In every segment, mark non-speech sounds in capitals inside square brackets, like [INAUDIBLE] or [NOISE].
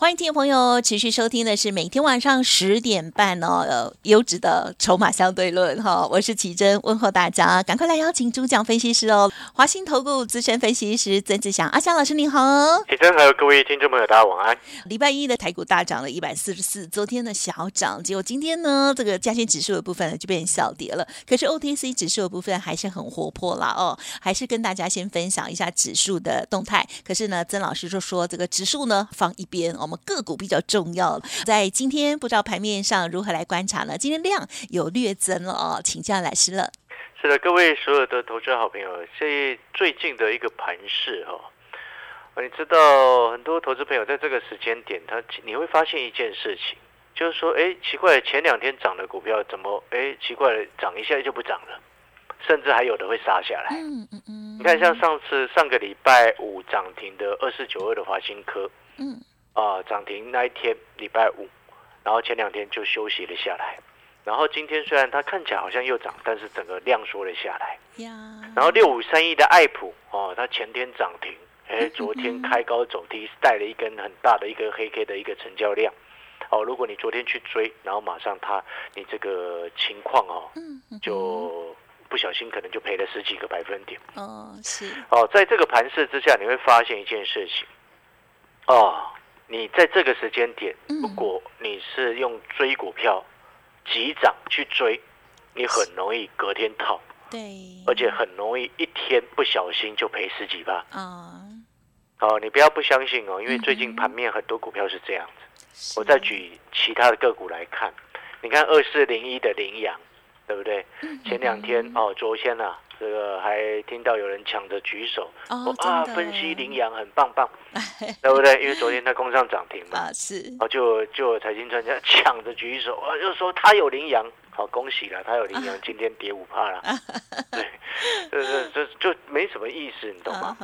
欢迎听众朋友持续收听的是每天晚上十点半哦，呃，优质的筹码相对论哈，我是奇珍，问候大家，赶快来邀请主讲分析师哦，华兴投顾资深分析师曾志祥阿祥老师你好，奇珍还有各位听众朋友大家晚安。礼拜一的台股大涨了一百四十四，昨天的小涨，结果今天呢，这个加权指数的部分呢就变成小跌了，可是 OTC 指数的部分还是很活泼啦哦，还是跟大家先分享一下指数的动态，可是呢，曾老师就说这个指数呢放一边哦。我们个股比较重要，在今天不知道盘面上如何来观察呢？今天量有略增了哦，请教老师了。是的，各位所有的投资好朋友，这最近的一个盘势哈，你知道很多投资朋友在这个时间点，他你会发现一件事情，就是说，哎，奇怪，前两天涨的股票怎么，哎，奇怪了，涨一下就不涨了，甚至还有的会杀下来。嗯嗯嗯。你看，像上次上个礼拜五涨停的二四九二的华新科，嗯。啊，涨停那一天礼拜五，然后前两天就休息了下来，然后今天虽然它看起来好像又涨，但是整个量缩了下来。然后六五三一的爱普哦，它前天涨停，哎，[LAUGHS] 昨天开高走低，带了一根很大的一个黑 K 的一个成交量。哦，如果你昨天去追，然后马上它你这个情况哦，就不小心可能就赔了十几个百分点。哦，是。哦，在这个盘势之下，你会发现一件事情，哦。你在这个时间点，如果你是用追股票急涨去追，你很容易隔天套，对，而且很容易一天不小心就赔十几万。啊，哦，你不要不相信哦，因为最近盘面很多股票是这样子。我再举其他的个股来看，你看二四零一的羚羊，对不对？前两天哦，昨天啊。这个还听到有人抢着举手，哦，啊，分析羚羊很棒棒，[LAUGHS] 对不对？因为昨天它攻上涨停嘛，[LAUGHS] 啊是，哦就就财经专家抢着举手啊，就说他有羚羊，好恭喜了，他有羚羊，[LAUGHS] 今天跌五帕了，对，这这这就没什么意思，你懂吗？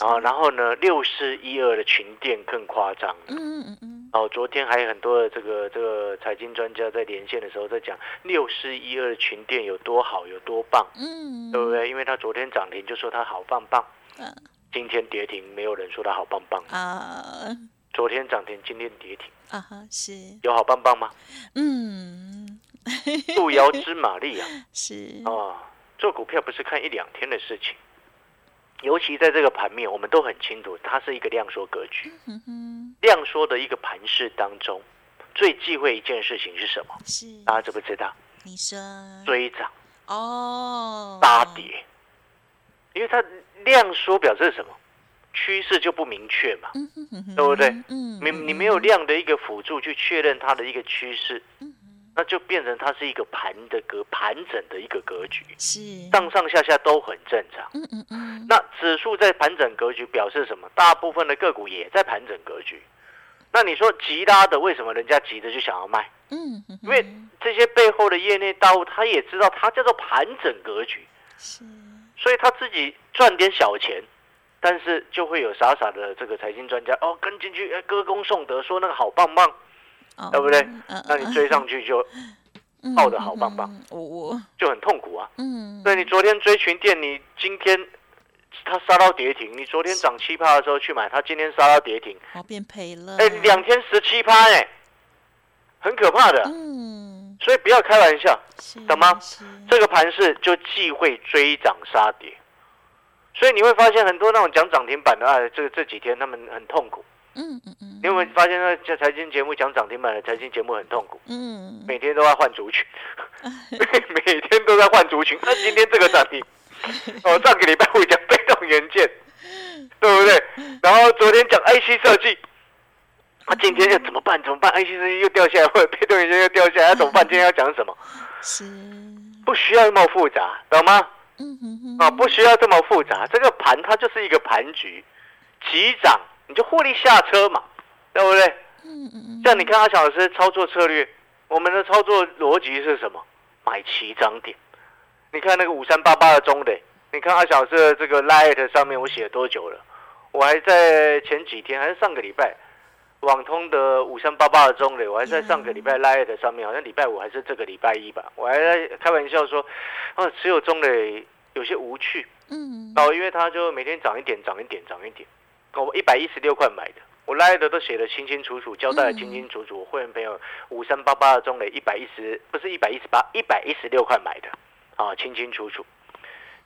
然后然后呢，六四一二的群店更夸张，嗯嗯嗯。哦，昨天还有很多的这个这个财经专家在连线的时候在讲六四一二群店有多好有多棒，嗯，对不对？因为他昨天涨停就说他好棒棒，嗯，今天跌停没有人说他好棒棒啊。昨天涨停，今天跌停啊，是有好棒棒吗？嗯，[LAUGHS] 路遥知马力啊，是啊，做股票不是看一两天的事情。尤其在这个盘面，我们都很清楚，它是一个量缩格局。量缩的一个盘势当中，最忌讳一件事情是什么？是大家知不知道？你说追涨哦，杀跌，因为它量缩表示什么？趋势就不明确嘛，对不对？嗯，你你没有量的一个辅助去确认它的一个趋势。那就变成它是一个盘的格盘整的一个格局，是上上下下都很正常。嗯嗯嗯。那指数在盘整格局表示什么？大部分的个股也在盘整格局。那你说急拉的为什么人家急着就想要卖？嗯，因为这些背后的业内大户他也知道他叫做盘整格局，是，所以他自己赚点小钱，但是就会有傻傻的这个财经专家哦跟进去哎歌功颂德说那个好棒棒。对不对？那你追上去就抱的好棒棒，我我就很痛苦啊。嗯，对你昨天追群店，你今天它杀到跌停，你昨天涨七趴的时候去买，它今天杀到跌停，哦，变赔了。哎，两天十七趴，哎，很可怕的。嗯，所以不要开玩笑，懂吗？这个盘势就忌讳追涨杀跌，所以你会发现很多那种讲涨停板的啊，这这几天他们很痛苦。嗯嗯嗯，你有没有发现那在财经节目讲涨停板的财经节目很痛苦？嗯，每天都在换族群，[LAUGHS] 每天都在换族群。那今天这个涨停，[LAUGHS] 哦，上个礼拜会讲被动元件，对不对？然后昨天讲 IC 设计，那今天要怎么办？怎么办？IC 设计又掉下来，或者被动元件又掉下来，怎么办？[LAUGHS] 今天要讲什么？是不需要那么复杂，懂吗？啊，不需要这么复杂。这个盘它就是一个盘局，急涨。你就获利下车嘛，对不对？嗯嗯嗯。像你看阿小老师操作策略，我们的操作逻辑是什么？买齐涨点。你看那个五三八八的中磊，你看阿小的这个 Light 上面我写了多久了？我还在前几天，还是上个礼拜，网通的五三八八的中磊，我还在上个礼拜 Light 上面，好像礼拜五还是这个礼拜一吧，我还在开玩笑说，啊，持有中磊有些无趣，嗯，哦，因为他就每天涨一点，涨一点，涨一点，我一百一十六块买的，我 Light 都写的清清楚楚，交代的清清楚楚，我会员朋友五三八八的中磊一百一十，不是一百一十八，一百一十六块买的，啊，清清楚楚。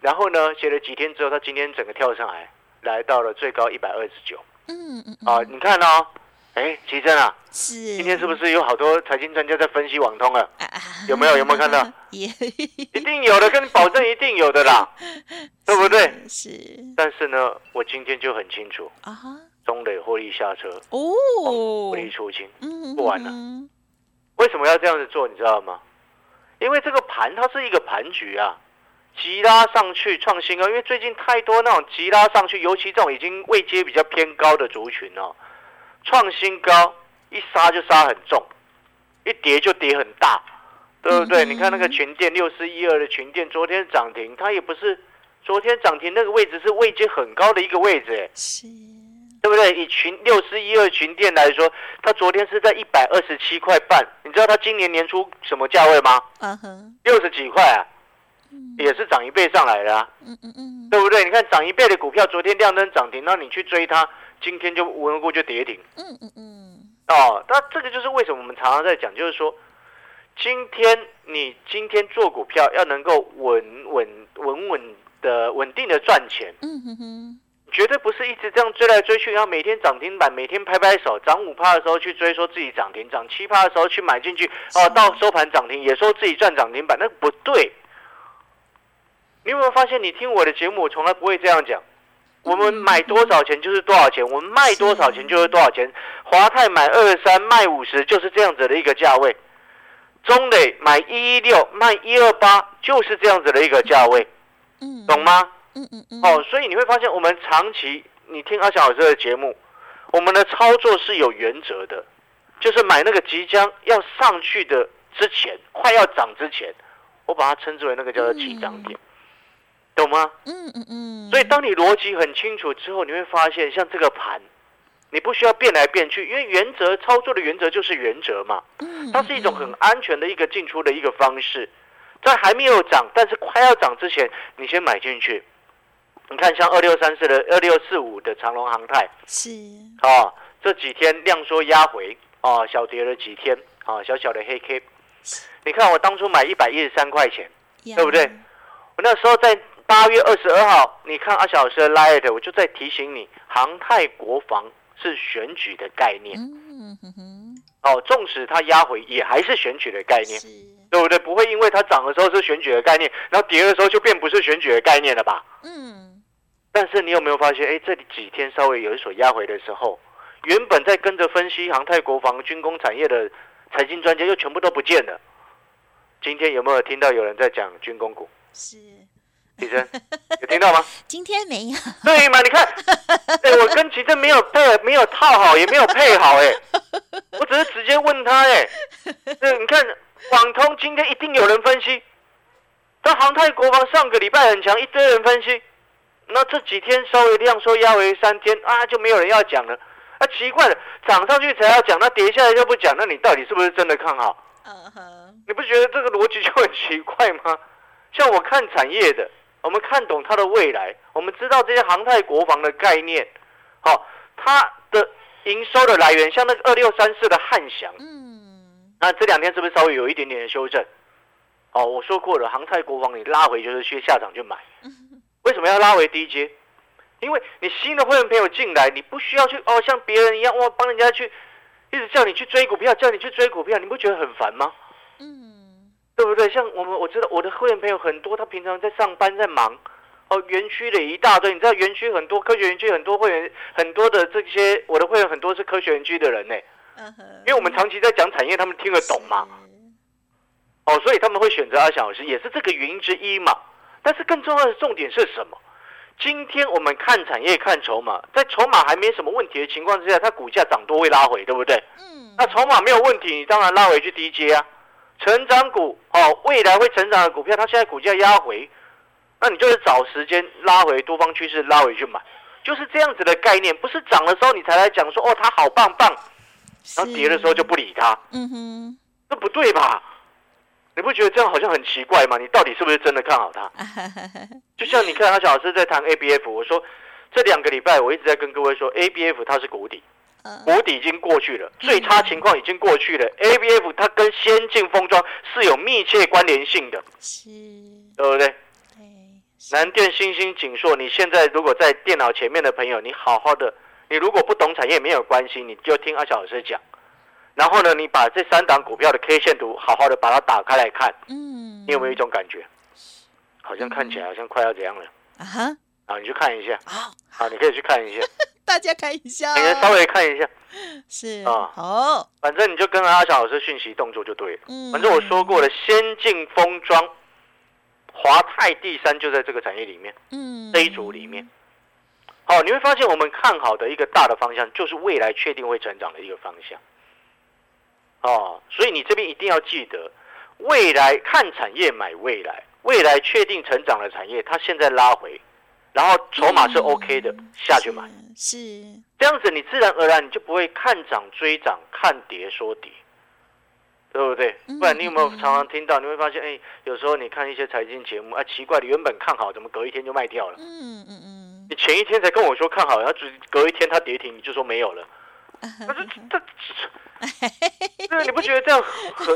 然后呢，写了几天之后，它今天整个跳上来，来到了最高一百二十九。嗯嗯啊，你看哦，哎，奇珍啊，是，今天是不是有好多财经专家在分析网通了？啊啊有没有有没有看到？[LAUGHS] 一定有的，跟你保证一定有的啦，[LAUGHS] 对不对？是但是呢，我今天就很清楚，啊哈，中磊获利下车，哦获，利出清。嗯，不玩了嗯为什么要这样子做？你知道吗？因为这个盘它是一个盘局啊，急拉上去创新高，因为最近太多那种急拉上去，尤其这种已经位阶比较偏高的族群哦，创新高一杀就杀很重，一跌就跌很大，对不对？嗯你看那个群电六四一二的群电，昨天涨停，它也不是昨天涨停那个位置是位阶很高的一个位置，哎。是，对不对？以群六四一二群店来说，它昨天是在一百二十七块半，你知道它今年年初什么价位吗？嗯哼，六十几块啊，嗯也是涨一倍上来的啊，嗯嗯嗯，对不对？你看涨一倍的股票，昨天亮灯涨停，那你去追它，今天就无缘无故就跌停嗯嗯嗯，哦。那这个就是为什么我们常常在讲，就是说，今天你今天做股票要能够稳稳稳稳的稳定的赚钱。嗯哼哼，绝对不是一直这样追来追去，然后每天涨停板，每天拍拍手，涨五趴的时候去追，说自己涨停；涨七趴的时候去买进去，哦，到收盘涨停也说自己赚涨停板，那不对。你有没有发现？你听我的节目，我从来不会这样讲。我们买多少钱就是多少钱，我们卖多少钱就是多少钱。华泰买二三卖五十，就是这样子的一个价位。中磊买一一六卖一二八，就是这样子的一个价位，嗯，懂？吗？嗯嗯嗯，哦，所以你会发现，我们长期你听阿翔老师的节目，我们的操作是有原则的，就是买那个即将要上去的之前，快要涨之前，我把它称之为那个叫做起涨点，懂吗？嗯嗯嗯，所以当你逻辑很清楚之后，你会发现，像这个盘，你不需要变来变去，因为原则操作的原则就是原则嘛，嗯它是一种很安全的一个进出的一个方式，在还没有涨，但是快要涨之前，你先买进去。你看，像二六三四的二六四五的长隆航泰是，哦，这几天量缩压回啊，小跌了几天啊，小小的黑 K。你看我当初买一百一十三块钱，对不对？我那时候在八月二十二号，你看阿小老师的 Light，我就在提醒你，航太国防是选举的概念嗯哼哼，哦，纵使它压回，也还是选举的概念。对不对？不会因为它涨的时候是选举的概念，然后跌的时候就变不是选举的概念了吧？嗯，但是你有没有发现，哎，这里几天稍微有一所压回的时候，原本在跟着分析航太国防、军工产业的财经专家又全部都不见了。今天有没有听到有人在讲军工股？是，奇珍 [LAUGHS] 有听到吗？今天没有，对嘛？你看，[LAUGHS] 哎，我跟奇珍没有配，没有套好，也没有配好，哎，我只是直接问他，哎，对，你看网通今天一定有人分析，但航太国防上个礼拜很强，一堆人分析，那这几天稍微量缩压回三天啊，就没有人要讲了。啊，奇怪了，涨上去才要讲，那跌下来就不讲，那你到底是不是真的看好？嗯哼，你不觉得这个逻辑就很奇怪吗？像我看产业的，我们看懂它的未来，我们知道这些航太国防的概念，好、它的营收的来源，像那个二六三四的汉翔，嗯，那这两天是不是稍微有一点点的修正？哦，我说过了，航太国防你拉回就是去下场去买，[LAUGHS] 为什么要拉回低阶？因为你新的会员朋友进来，你不需要去哦像别人一样哇帮人家去一直叫你去追股票，叫你去追股票，你不觉得很烦吗？嗯，对不对？像我们我知道我的会员朋友很多，他平常在上班在忙，哦，园区的一大堆，你知道园区很多科学园区很多会员很多的这些我的会员很多是科学园区的人呢，嗯哼，因为我们长期在讲产业，他们听得懂嘛，哦，所以他们会选择阿翔老师，也是这个原因之一嘛。但是更重要的重点是什么？今天我们看产业看筹码，在筹码还没什么问题的情况之下，它股价涨多会拉回，对不对？嗯，那筹码没有问题，你当然拉回去低阶啊。成长股哦，未来会成长的股票，它现在股价压回，那你就是找时间拉回多方趋势，拉回去买，就是这样子的概念。不是涨的时候你才来讲说哦，它好棒棒，然后跌的时候就不理它，嗯哼，这不对吧？你不觉得这样好像很奇怪吗？你到底是不是真的看好它？[LAUGHS] 就像你看阿小老师在谈 ABF，我说这两个礼拜我一直在跟各位说，ABF 它是谷底，嗯谷底已经过去了，最差情况已经过去了。ABF 它跟先进封装是有密切关联性的，是，对不对？南电、星星、锦硕，你现在如果在电脑前面的朋友，你好好的，你如果不懂产业没有关系，你就听阿小老师讲。然后呢，你把这三档股票的 K 线图好好的把它打开来看，嗯，你有没有一种感觉？好像看起来好像快要怎样了啊哈？啊？你去看一下好，啊，你可以去看一下，大家看一下。你可以稍哦，微看一下，是啊。好，反正你就跟阿小老师讯息动作就对了。嗯，反正我说过了，先进封装、华泰第三就在这个产业里面。嗯，这一组里面，好，你会发现我们看好的一个大的方向，就是未来确定会成长的一个方向。哦，所以你这边一定要记得，未来看产业买未来，未来确定成长的产业，它现在拉回，然后筹码是 OK 的，嗯下去买，是，这样子你自然而然你就不会看涨追涨，看跌说跌。对不对？嗯不然你有没有常常听到？你会发现，哎，有时候你看一些财经节目，啊，奇怪，你原本看好，怎么隔一天就卖掉了？嗯嗯嗯，你前一天才跟我说看好，然后只隔一天它跌停，你就说没有了。那这这这，[LAUGHS] 对，你不觉得这样很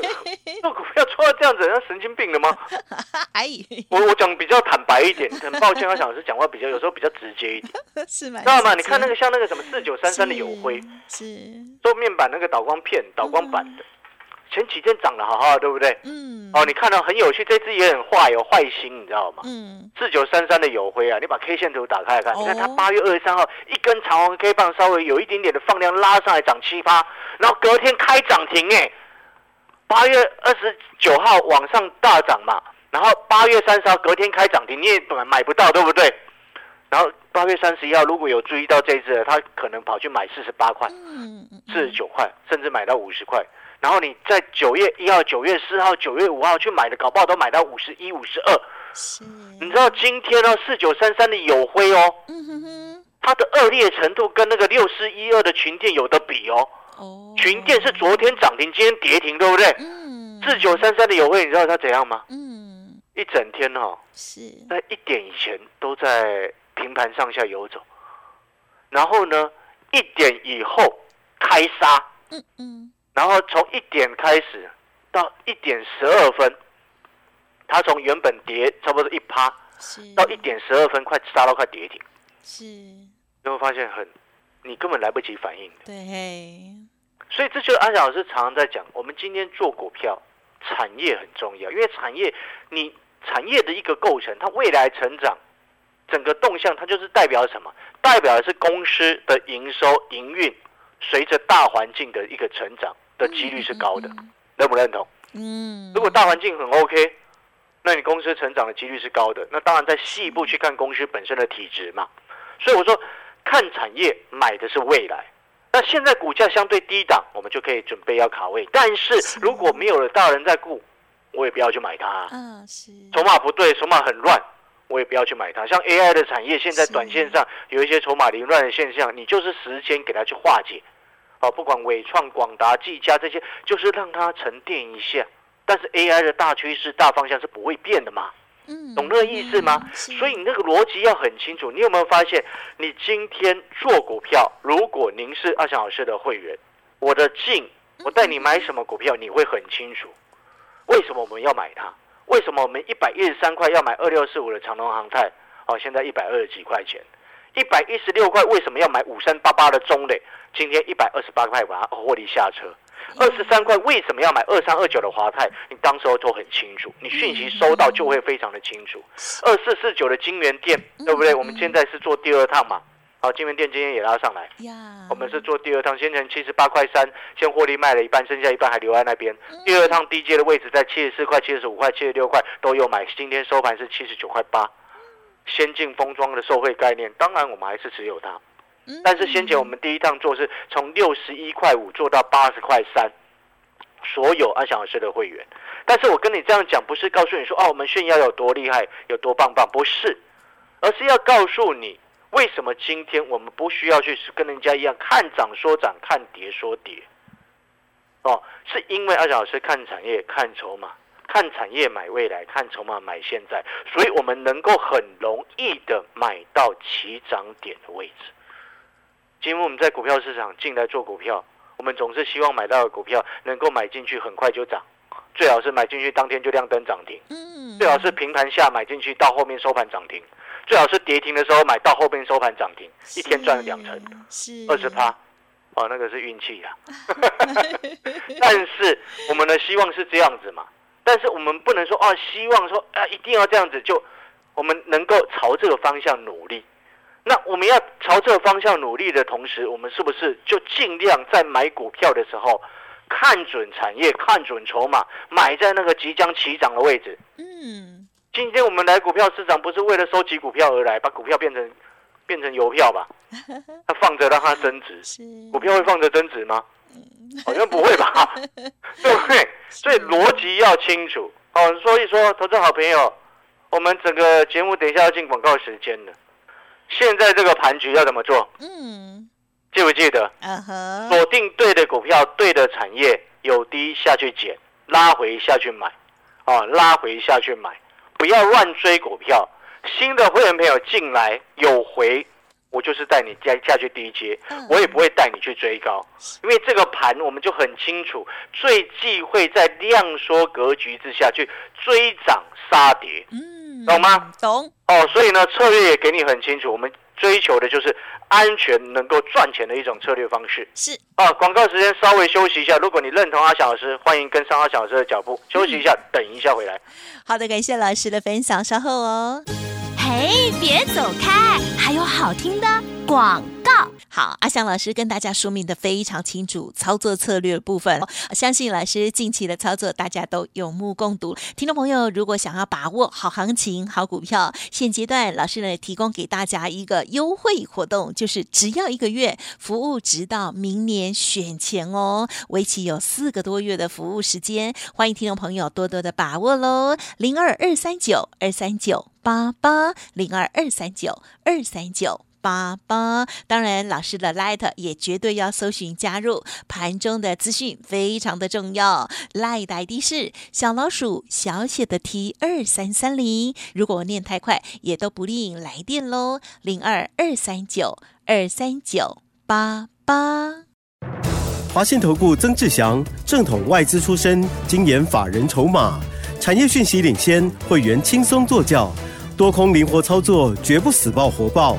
做股票做到这样子，像神经病了吗？[LAUGHS] 哎，我我讲比较坦白一点，很抱歉，我想是讲话比较有时候比较直接一点，[LAUGHS] 知道吗？你看那个像那个什么四九三三的友辉，是，做面板那个导光片、导光板的，前几天涨得好好的，对不对？嗯，哦，你看到很有趣，这只也很坏，有坏心，你知道吗？嗯，四九三三的友辉啊，你把 K 线图打开来看，你看它哦八月二十三号一根长红 K 棒，稍微有一点点的放量拉上来涨七八，然后隔天开涨停哎，八月二十九号往上大涨嘛，然后八月三十号隔天开涨停，你也买买不到，对不对？然后八月三十一号如果有注意到这一只，他可能跑去买四十八块、四十九块，甚至买到五十块。然后你在九月一号、九月四号、九月五号去买的，搞不好都买到五十一、五十二。是，你知道今天呢，四九三三的有辉哦，嗯哼哼，它的恶劣程度跟那个六四一二的群电有的比哦。哦，群电是昨天涨停，今天跌停，对不对？嗯，四九三三的有辉，你知道它怎样吗？嗯，一整天哦，是，在一点以前都在平盘上下游走，然后呢，一点以后开杀，嗯嗯，然后从一点开始到一点十二分，它从原本跌差不多一趴，到一点十二分，快杀到快跌停。是，你会发现很，你根本来不及反应。对，所以这就是安翔老师常常在讲，我们今天做股票，产业很重要，因为产业你产业的一个构成，它未来成长，整个动向，它就是代表什么？代表的是公司的营收营运，随着大环境的一个成长的几率是高的，认不认同？嗯，如果大环境很 OK，那你公司成长的几率是高的。那当然在细部去看公司本身的体质嘛。所以我说，看产业买的是未来。那现在股价相对低档，我们就可以准备要卡位。但是如果没有了大人在顾，我也不要去买它、啊是，筹码不对，筹码很乱，我也不要去买它。像 AI 的产业，现在短线上有一些筹码凌乱的现象，你就是时间给它去化解。哦，不管伟创、广达、技嘉这些，就是让它沉淀一下。但是 AI 的大趋势、大方向是不会变的嘛？嗯，懂那个意思吗？是所以你那个逻辑要很清楚。你有没有发现，你今天做股票，如果您是阿翔老师的会员，我的进，我带你买什么股票，你会很清楚。为什么我们要买它？为什么我们一百一十三块要买二六四五的长隆航泰？哦，现在一百二十几块钱，一百一十六块为什么要买五三八八的中磊？今天一百二十八块把它获利下车。二十三块为什么要买二三二九的华泰？你当时候都很清楚，你讯息收到就会非常的清楚。二四四九的金源店，对不对？我们现在是做第二趟嘛，好，金源店今天也拉上来，呀，我们是做第二趟，先前七十八块三，先获利卖了一半，剩下一半还留在那边。第二趟低阶的位置在七十四块、七十五块、七十六块都有买，今天收盘是七十九块八。先进封装的受惠概念，当然我们还是持有它。嗯但是先前我们第一趟做是从六十一块五做到八十块三，所有阿翔老师的会员。但是我跟你这样讲，不是告诉你说哦，我们炫耀有多厉害，有多棒棒，不是，而是要告诉你为什么今天我们不需要去跟人家一样看涨说涨，看跌说跌。哦，是因为阿翔老师看产业、看筹码、看产业买未来、看筹码买现在，所以我们能够很容易的买到起涨点的位置。今天我们在股票市场进来做股票，我们总是希望买到的股票能够买进去很快就涨，最好是买进去当天就亮灯涨停，嗯，最好是平盘下买进去到后面收盘涨停，最好是跌停的时候买到后面收盘涨停，一天赚两成，是二十趴，哦，那个是运气呀。[LAUGHS] [LAUGHS] 但是我们的希望是这样子嘛，但是我们不能说啊，希望说啊一定要这样子，就我们能够朝这个方向努力。那我们要朝这个方向努力的同时，我们是不是就尽量在买股票的时候看准产业、看准筹码，买在那个即将起涨的位置？嗯，今天我们来股票市场不是为了收集股票而来，把股票变成变成邮票吧？它 [LAUGHS] 放着让它增值，股票会放着增值吗？好像不会吧？[LAUGHS] 对不对？所以逻辑要清楚。哦，所以说，投资好朋友，我们整个节目等一下要进广告时间了。现在这个盘局要怎么做？嗯，记不记得？嗯哼，锁定对的股票，对的产业，有低下去捡，拉回下去买，哦，拉回下去买，不要乱追股票。新的会员朋友进来有回，我就是带你下下去低阶，嗯我也不会带你去追高，因为这个盘我们就很清楚，最忌讳在量缩格局之下去追涨杀跌。嗯，懂吗？懂，哦，所以呢，策略也给你很清楚，我们追求的就是安全能够赚钱的一种策略方式。是啊，广告时间稍微休息一下。如果你认同阿翔老师，欢迎跟上阿翔老师的脚步。休息一下，等一下回来。好的，感谢老师的分享，稍后哦。哎，别走开，还有好听的广告。好，阿翔老师跟大家说明的非常清楚，操作策略的部分，相信老师近期的操作大家都有目共睹。听众朋友，如果想要把握好行情、好股票，现阶段老师呢提供给大家一个优惠活动，就是只要一个月，服务直到明年选前哦，为期有四个多月的服务时间，欢迎听众朋友多多的把握喽，零二二三九二三九八八零二二三九二三九。八八，当然老师的 Light 也绝对要搜寻加入，盘中的资讯非常的重要。Light 的 ID 是小老鼠小写的 T 二三三零，如果念太快，也都不吝来电喽，零二二三九二三九八八。华信投顾曾志祥，正统外资出身，精研法人筹码，产业讯息领先，会员轻松做教，多空灵活操作，绝不死爆活爆，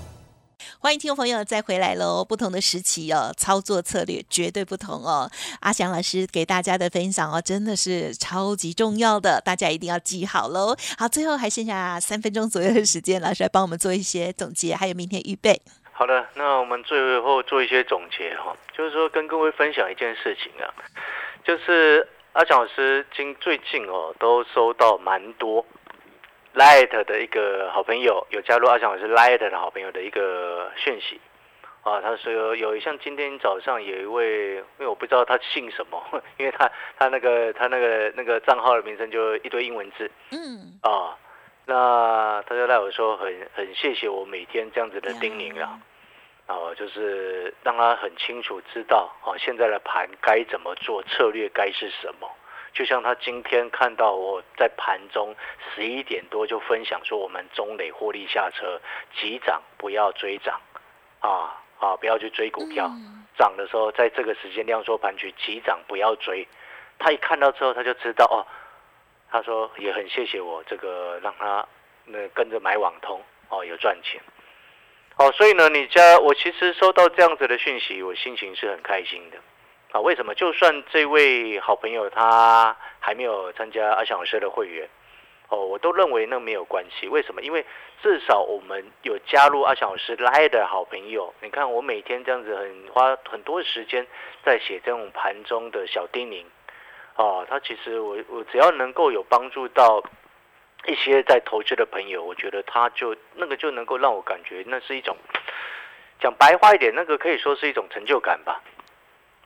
欢迎听众朋友再回来喽！不同的时期哦，操作策略绝对不同哦。阿翔老师给大家的分享哦，真的是超级重要的，大家一定要记好喽。好，最后还剩下三分钟左右的时间，老师来帮我们做一些总结，还有明天预备。好的，那我们最后做一些总结哈，就是说跟各位分享一件事情啊，就是阿翔老师今最近哦都收到蛮多 Light 的一个好朋友有加入阿翔老师 Light 的好朋友的一个讯息啊，他说有像今天早上有一位，因为我不知道他姓什么，[LAUGHS] 因为他他那个他那个那个账号的名称就一堆英文字嗯，啊，那他就赖我说很很谢谢我每天这样子的叮咛啊。哦，就是让他很清楚知道哦，现在的盘该怎么做，策略该是什么。就像他今天看到我在盘中十一点多就分享说，我们中磊获利下车，急涨不要追涨，啊啊，不要去追股票，涨的时候在这个时间量缩盘区急涨不要追。他一看到之后他就知道哦，他说也很谢谢我这个让他那跟着买网通哦有赚钱。哦，所以呢，你家我其实收到这样子的讯息，我心情是很开心的啊。为什么？就算这位好朋友他还没有参加阿翔老师的会员，哦，我都认为那没有关系。为什么？因为至少我们有加入阿翔老师来的好朋友。你看我每天这样子很花很多时间在写这种盘中的小叮咛，哦，他其实我我只要能够有帮助到一些在投资的朋友，我觉得他就那个就能够让我感觉那是一种讲白话一点，那个可以说是一种成就感吧。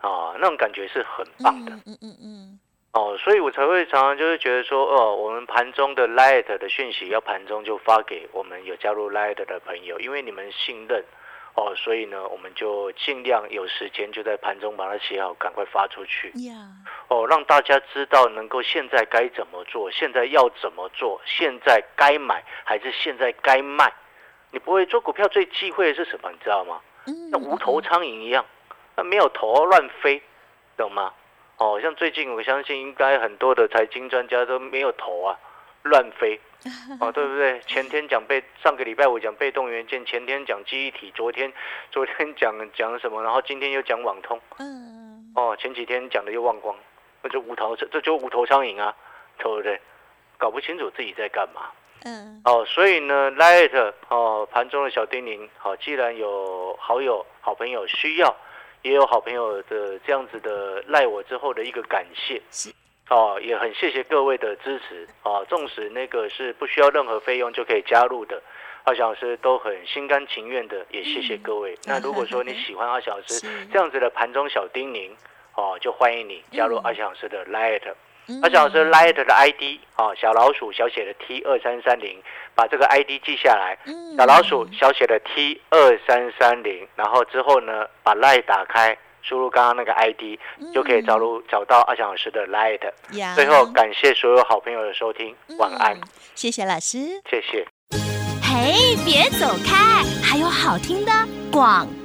啊，那种感觉是很棒的。嗯嗯嗯嗯。哦，所以我才会常常就是觉得说，哦，我们盘中的 Light 的讯息要盘中就发给我们有加入 Light 的朋友，因为你们信任，哦，所以呢，我们就尽量有时间就在盘中把它写好，赶快发出去。哦，让大家知道能够现在该怎么做，现在要怎么做，现在该买还是现在该卖？你不会做股票最忌讳的是什么？你知道吗？像无头苍蝇一样，那没有头乱飞，懂吗？哦，像最近我相信应该很多的财经专家都没有头啊，乱飞，[LAUGHS] 哦，对不对？前天讲被，上个礼拜五讲被动元件，前天讲记忆体，昨天昨天讲讲什么，然后今天又讲网通，嗯，哦，前几天讲的又忘光，那就无头，这这就无头苍蝇啊，对不对？搞不清楚自己在干嘛，嗯，哦，所以呢，Light 哦，盘中的小叮咛，好，既然有好友好朋友需要。也有好朋友的这样子的赖我之后的一个感谢，是哦，也很谢谢各位的支持啊。纵使那个是不需要任何费用就可以加入的，阿小老师都很心甘情愿的，也谢谢各位。那如果说你喜欢阿小老师 [LAUGHS] 这样子的盘中小叮咛哦，就欢迎你加入阿小老师的 Light。阿翔老师 Light 的 ID 哦，小老鼠小写的 T 二三三零。把这个 ID 记下来，小老鼠小写的 T 二三三零，然后之后呢，把 Light 打开，输入刚刚那个 ID，就可以找入找到阿翔老师的 Light。最后感谢所有好朋友的收听，晚安，谢谢老师，谢谢。嘿，别走开，还有好听的广告。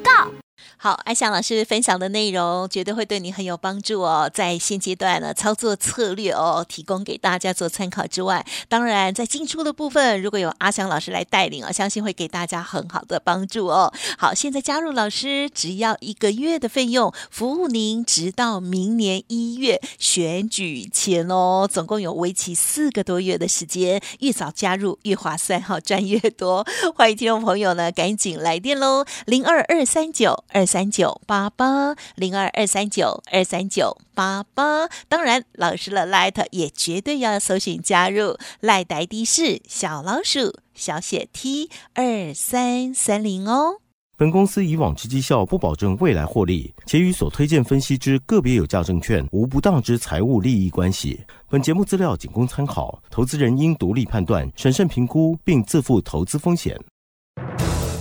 好，阿翔老师分享的内容绝对会对你很有帮助哦。在现阶段呢，操作策略哦，提供给大家做参考之外，当然在进出的部分，如果有阿翔老师来带领啊，相信会给大家很好的帮助哦。好，现在加入老师只要一个月的费用，服务您直到明年一月选举前哦，总共有为期四个多月的时间，越早加入越划算，好 [LAUGHS] 赚越多。欢迎听众朋友呢，赶紧来电喽，零二二三九二。三九八八零二二三九二三九八八，当然老师的 Light 也绝对要搜寻加入赖呆的是小老鼠小写 T 二三三零哦。本公司以往之绩效不保证未来获利，且与所推荐分析之个别有价证券无不当之财务利益关系。本节目资料仅供参考，投资人应独立判断、审慎评估，并自负投资风险。